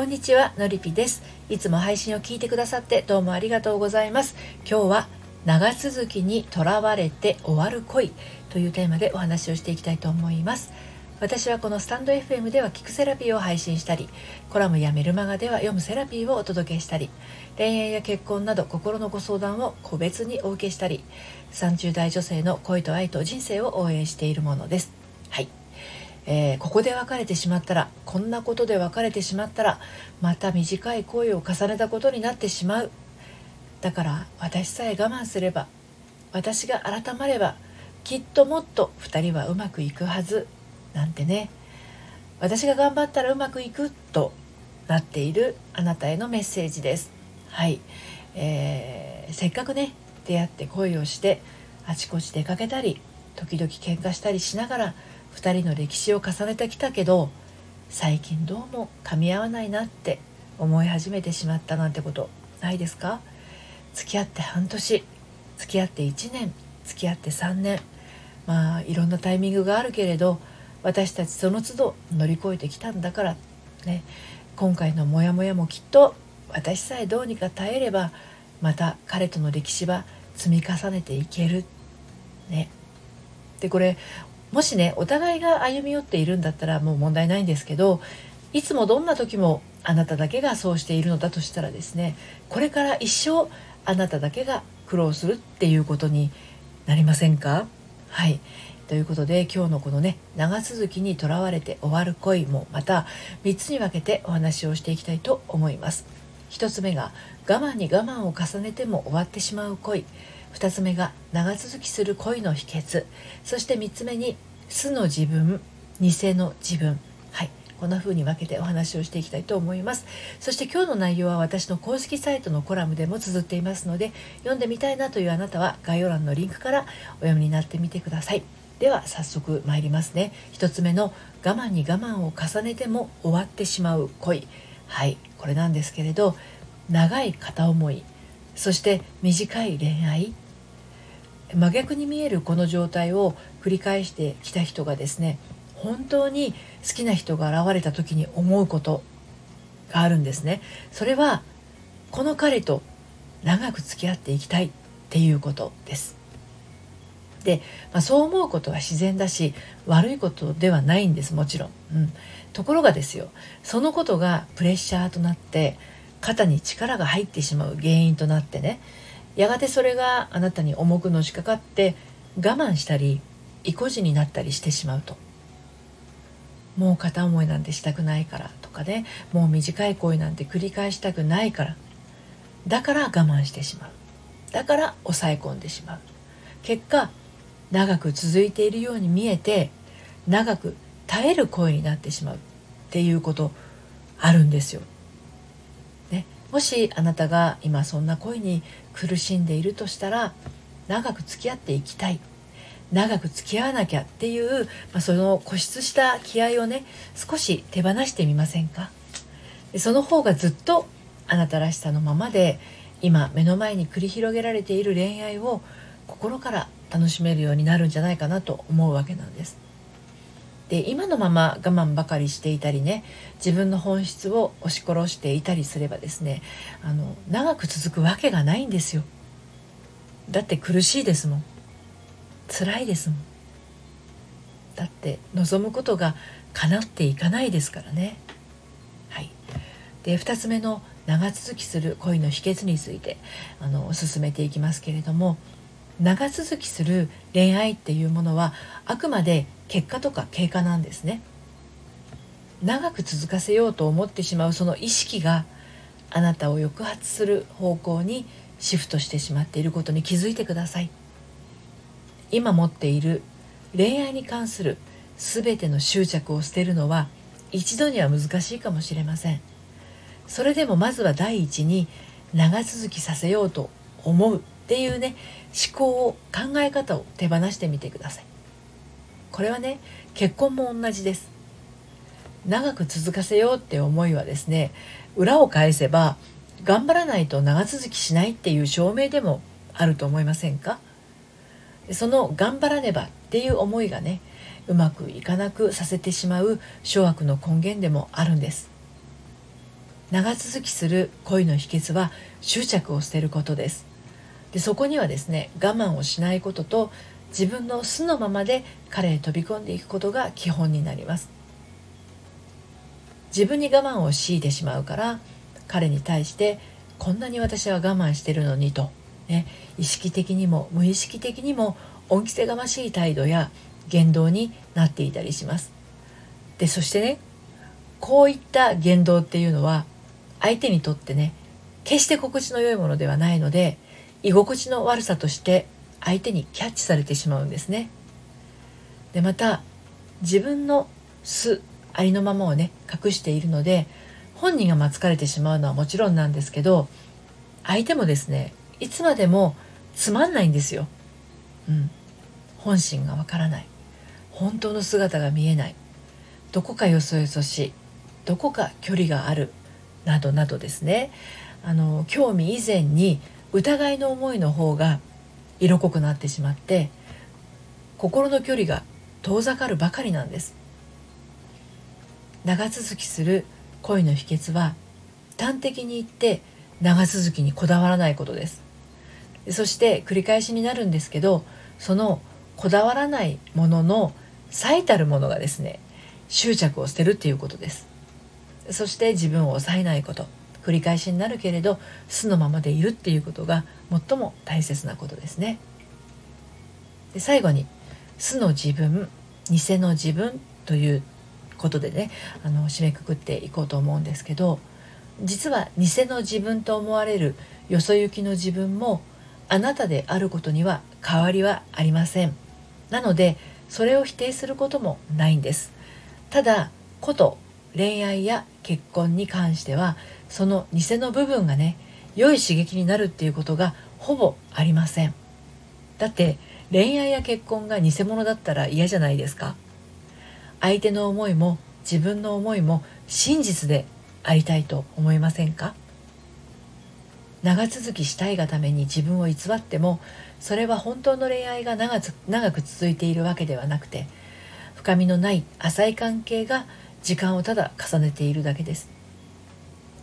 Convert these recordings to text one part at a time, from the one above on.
こんにちはのりぴです。いつも配信を聞いてくださってどうもありがとうございます。今日は長続きにとらわれて終わる恋というテーマでお話をしていきたいと思います。私はこのスタンド FM では聞くセラピーを配信したりコラムやメルマガでは読むセラピーをお届けしたり恋愛や結婚など心のご相談を個別にお受けしたり30代女性の恋と愛と人生を応援しているものです。えー、ここで別れてしまったらこんなことで別れてしまったらまた短い恋を重ねたことになってしまう。だから私さえ我慢すれば私が改まればきっともっと2人はうまくいくはず。なんてね。私が頑張ったらうまくいくとなっているあなたへのメッセージです。はい、えー、せっかくね出会って恋をしてあちこち出かけたり時々喧嘩したりしながら2人の歴史を重ねてきたけど最近どうも噛み合わないなって思い始めてしまったなんてことないですか？付き合って半年付き合って1年付き合って3年まあいろんなタイミングがあるけれど私たちその都度乗り越えてきたんだからね。今回のモヤモヤもきっと私さえどうにか耐えればまた彼との歴史は積み重ねていける。ね。でこれもしねお互いが歩み寄っているんだったらもう問題ないんですけどいつもどんな時もあなただけがそうしているのだとしたらですねこれから一生あなただけが苦労するっていうことになりませんか？はいということで今日のこのね長続きにとらわれて終わる恋もまた3つに分けてお話をしていきたいと思います。1つ目が我慢に我慢を重ねても終わってしまう恋。2つ目が長続きする恋の秘訣。そして3つ目に素の自分偽の自分。はい。こんな風に分けてお話をしていきたいと思います。そして今日の内容は私の公式サイトのコラムでも綴っていますので読んでみたいなというあなたは概要欄のリンクからお読みになってみてください。では早速参りますね。1つ目の我慢に我慢を重ねても終わってしまう恋。はい。これなんですけれど長い片思いそして短い恋愛。真逆に見えるこの状態を繰り返してきた人がですね本当に好きな人が現れた時に思うことがあるんですね。それはこの彼と長く付き合っていきたいっていうことです。で、まあ、そう思うことは自然だし悪いことではないんですもちろん、うん、ところがですよそのことがプレッシャーとなって肩に力が入ってしまう原因となってねやがてそれがあなたに重くのしかかって我慢したり意固地になったりしてしまうと。もう片思いなんてしたくないからとかね。もう短い恋なんて繰り返したくないから。だから我慢してしまう。だから抑え込んでしまう。結果長く続いているように見えて長く耐える恋になってしまうっていうことあるんですよ。もしあなたが今そんな恋に苦しんでいるとしたら長く付き合っていきたい長く付き合わなきゃっていう、まあ、その固執した気合をね少し手放してみませんか？その方がずっとあなたらしさのままで今目の前に繰り広げられている恋愛を心から楽しめるようになるんじゃないかなと思うわけなんです。で今のまま我慢ばかりしていたりね自分の本質を押し殺していたりすればですねあの長く続くわけがないんですよ。だって苦しいですもん。辛いですもん。だって望むことが叶っていかないですからね。はい。で2つ目の長続きする恋の秘訣についてあの進めていきますけれども長続きする恋愛っていうものはあくまで結果とか経過なんですね。長く続かせようと思ってしまうその意識があなたを抑圧する方向にシフトしてしまっていることに気づいてください。今持っている恋愛に関する全ての執着を捨てるのは一度には難しいかもしれません。それでもまずは第一に長続きさせようと思う。っていうね思考を考え方を手放してみてください。これはね結婚も同じです。長く続かせようって思いはですね裏を返せば頑張らないと長続きしないっていう証明でもあると思いませんか？その頑張らねばっていう思いがねうまくいかなくさせてしまう諸悪の根源でもあるんです。長続きする恋の秘訣は執着を捨てることです。でそこにはですね我慢をしないことと自分の素のままで彼へ飛び込んでいくことが基本になります。自分に我慢を強いてしまうから彼に対してこんなに私は我慢してるのにと、ね、意識的にも無意識的にも恩着せがましい態度や言動になっていたりします。でそしてねこういった言動っていうのは相手にとってね決して心地の良いものではないので居心地の悪さとして相手にキャッチされてしまうんですね。でまた自分の素ありのままをね隠しているので本人がま疲れてしまうのはもちろんなんですけど相手もですねいつまでもつまんないんですよ。うん、本心がわからない。本当の姿が見えない。どこかよそよそしい。どこか距離がある。などなどですね。あの興味以前に疑いの思いの方が色濃くなってしまって心の距離が遠ざかるばかりなんです。長続きする恋の秘訣は端的に言って長続きにこだわらないことです。そして繰り返しになるんですけどそのこだわらないものの最たるものがですね執着を捨てるっていうことです。そして自分を抑えないこと。繰り返しになるけれど素のままでいるっていうことが最も大切なことですね。で最後に素の自分偽の自分ということでねあの締めくくっていこうと思うんですけど実は偽の自分と思われるよそ行きの自分もあなたであることには変わりはありません。なのでそれを否定することもないんです。ただこと恋愛や結婚に関してはその偽の部分がね良い刺激になるっていうことがほぼありません。だって恋愛や結婚が偽物だったら嫌じゃないですか。相手の思いも自分の思いも真実でありたいと思いませんか？長続きしたいがために自分を偽ってもそれは本当の恋愛が長く続いているわけではなくて深みのない浅い関係が時間をただ重ねているだけです。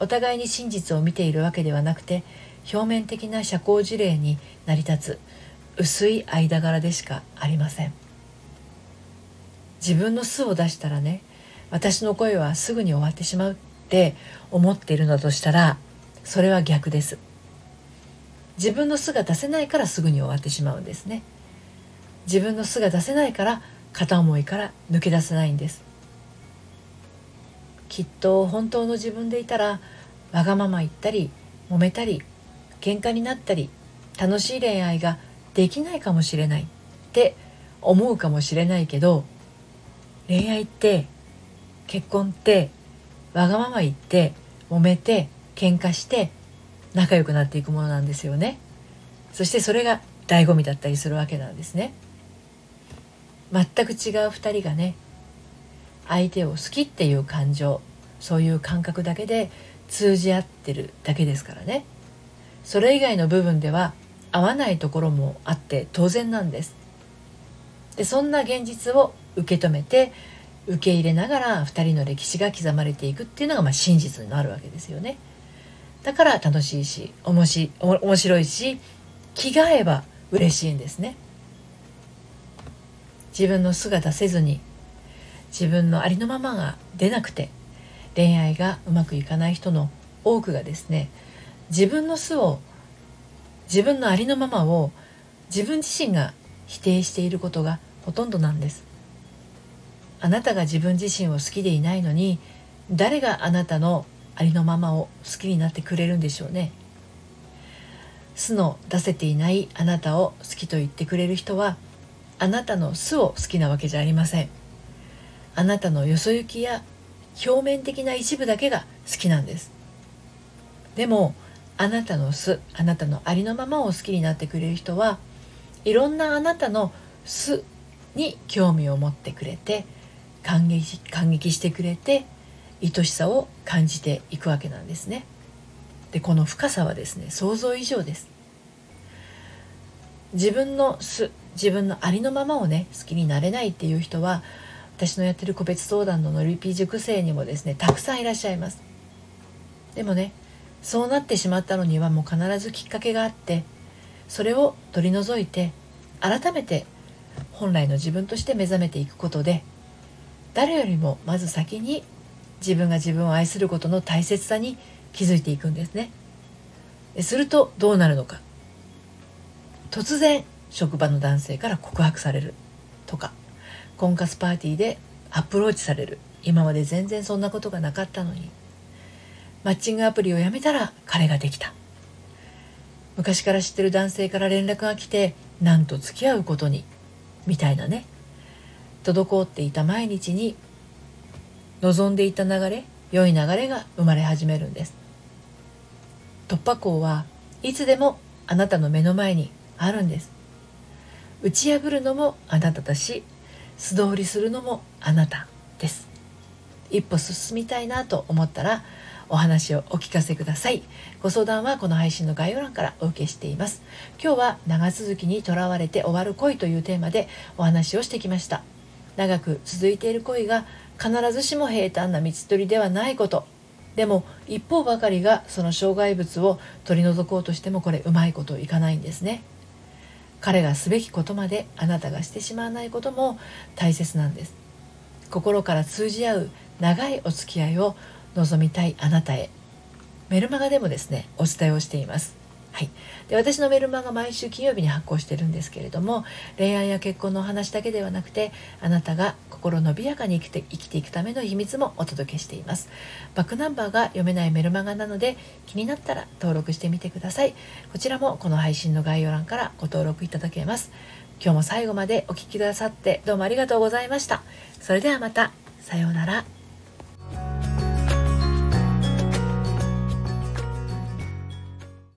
お互いに真実を見ているわけではなくて表面的な社交辞令に成り立つ薄い間柄でしかありません。自分の素を出したらね私の声はすぐに終わってしまうって思っているのだとしたらそれは逆です。自分の素が出せないからすぐに終わってしまうんですね。自分の素が出せないから片思いから抜け出せないんです。きっと本当の自分でいたらわがまま言ったり揉めたり喧嘩になったり楽しい恋愛ができないかもしれないって思うかもしれないけど恋愛って結婚ってわがまま言って揉めて喧嘩して仲良くなっていくものなんですよね。そしてそれが醍醐味だったりするわけなんですね。全く違う2人がね相手を好きっていう感情そういう感覚だけで通じ合ってるだけですからね。それ以外の部分では合わないところもあって当然なんです。でそんな現実を受け止めて受け入れながら2人の歴史が刻まれていくっていうのがまあ真実になるわけですよね。だから楽しいし面白いし気が合えば嬉しいんですね。自分の姿せずに自分のありのままが出なくて恋愛がうまくいかない人の多くがですね自分の素を自分のありのままを自分自身が否定していることがほとんどなんです。あなたが自分自身を好きでいないのに誰があなたのありのままを好きになってくれるんでしょうね。素の出せていないあなたを好きと言ってくれる人はあなたの素を好きなわけじゃありません。あなたのよそ行きや表面的な一部だけが好きなんです。でもあなたの素あなたのありのままを好きになってくれる人はいろんなあなたの素に興味を持ってくれて感激感激してくれて愛しさを感じていくわけなんですね。でこの深さはですね想像以上です。自分の素自分のありのままをね好きになれないっていう人は私のやってる個別相談のノリピー塾生にもですねたくさんいらっしゃいます。でもねそうなってしまったのにはもう必ずきっかけがあってそれを取り除いて改めて本来の自分として目覚めていくことで誰よりもまず先に自分が自分を愛することの大切さに気づいていくんですね。するとどうなるのか。突然職場の男性から告白されるとか。婚活パーティーでアプローチされる。今まで全然そんなことがなかったのに。マッチングアプリをやめたら彼ができた。昔から知ってる男性から連絡が来てなんと付き合うことに。みたいなね。滞っていた毎日に望んでいた流れ良い流れが生まれ始めるんです。突破口はいつでもあなたの目の前にあるんです。打ち破るのもあなただし素通りするのもあなたです。一歩進みたいなと思ったらお話をお聞かせください。ご相談はこの配信の概要欄からお受けしています。今日は長続きにとらわれて終わる恋というテーマでお話をしてきました。長く続いている恋が必ずしも平坦な道取りではないこと。でも一方ばかりがその障害物を取り除こうとしてもこれうまいこといかないんですね。彼がすべきことまであなたがしてしまわないことも大切なんです。心から通じ合う長いお付き合いを望みたいあなたへ。メルマガでもですねお伝えをしています。はい、で私のメルマガ毎週金曜日に発行してるんですけれども恋愛や結婚のお話だけではなくてあなたが心伸びやかに生きて生きていくための秘密もお届けしています。バックナンバーが読めないメルマガなので気になったら登録してみてください。こちらもこの配信の概要欄からご登録いただけます。今日も最後までお聴きくださってどうもありがとうございました。それではまた。さようなら。